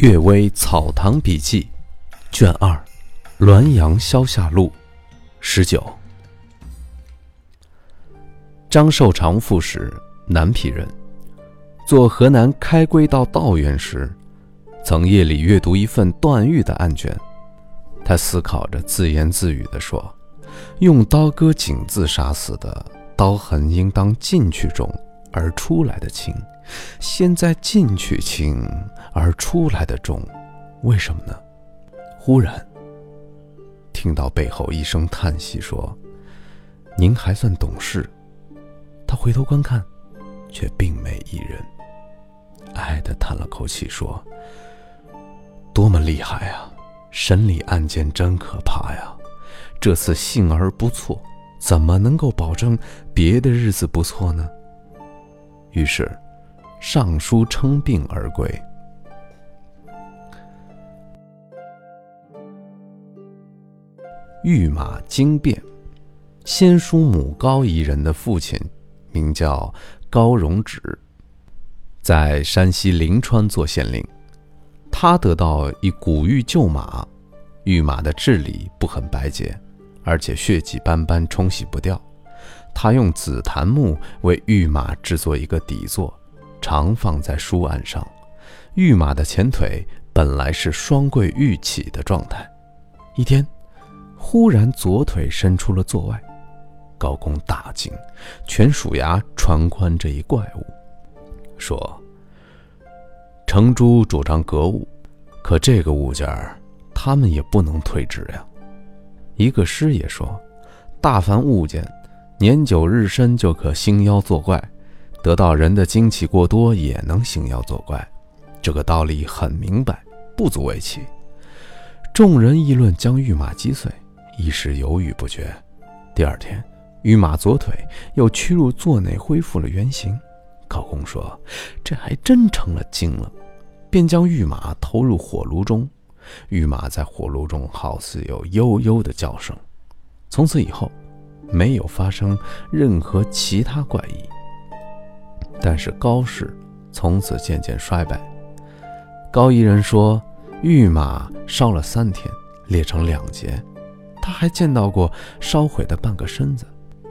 《岳微草堂笔记》卷二，《滦阳消夏录》十九。张寿长副使，南皮人，做河南开归到道院时，曾夜里阅读一份段誉的案卷。他思考着，自言自语地说：“用刀割颈自杀死的，刀痕应当进去中而出来的轻。”现在进去轻而出来的重，为什么呢？忽然听到背后一声叹息，说：“您还算懂事。”他回头观看，却并没一人。唉的叹了口气，说：“多么厉害啊！审理案件真可怕呀！这次幸而不错，怎么能够保证别的日子不错呢？”于是。上书称病而归。御马惊变，先叔母高仪人的父亲名叫高荣止，在山西临川做县令。他得到一古玉旧马，御马的治理不很白洁，而且血迹斑斑，冲洗不掉。他用紫檀木为御马制作一个底座。常放在书案上，御马的前腿本来是双跪玉起的状态，一天，忽然左腿伸出了座外，高公大惊，全鼠牙传宽这一怪物，说：“程朱主张格物，可这个物件儿，他们也不能退职呀。”一个师爷说：“大凡物件，年久日深就可兴妖作怪。”得到人的精气过多，也能兴妖作怪，这个道理很明白，不足为奇。众人议论将御马击碎，一时犹豫不决。第二天，御马左腿又屈入座内，恢复了原形。考公说：“这还真成了精了。”便将御马投入火炉中，御马在火炉中好似有悠悠的叫声。从此以后，没有发生任何其他怪异。但是高氏从此渐渐衰败。高一人说，御马烧了三天，裂成两截。他还见到过烧毁的半个身子，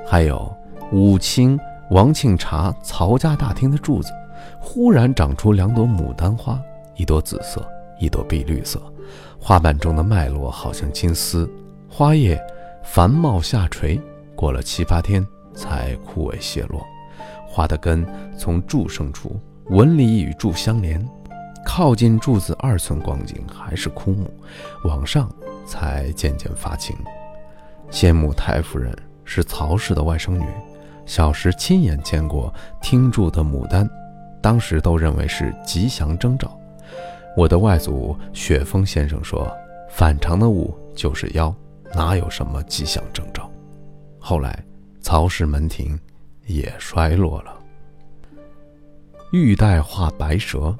还有武清王庆茶曹家大厅的柱子，忽然长出两朵牡丹花，一朵紫色，一朵碧绿色，花瓣中的脉络好像金丝，花叶繁茂下垂，过了七八天才枯萎谢落。花的根从柱生出，纹理与柱相连，靠近柱子二寸光景还是枯木，往上才渐渐发青。先母太夫人是曹氏的外甥女，小时亲眼见过听柱的牡丹，当时都认为是吉祥征兆。我的外祖雪峰先生说，反常的物就是妖，哪有什么吉祥征兆？后来曹氏门庭。也衰落了。玉带画白蛇。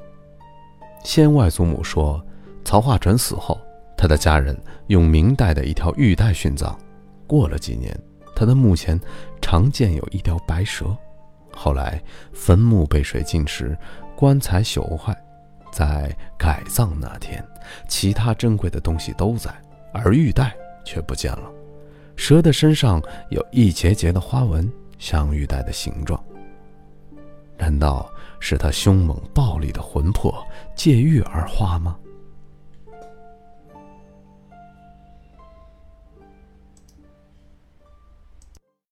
先外祖母说，曹化淳死后，他的家人用明代的一条玉带殉葬。过了几年，他的墓前常见有一条白蛇。后来坟墓被水浸湿，棺材朽坏，在改葬那天，其他珍贵的东西都在，而玉带却不见了。蛇的身上有一节节的花纹。像玉带的形状，难道是他凶猛暴力的魂魄借玉而化吗？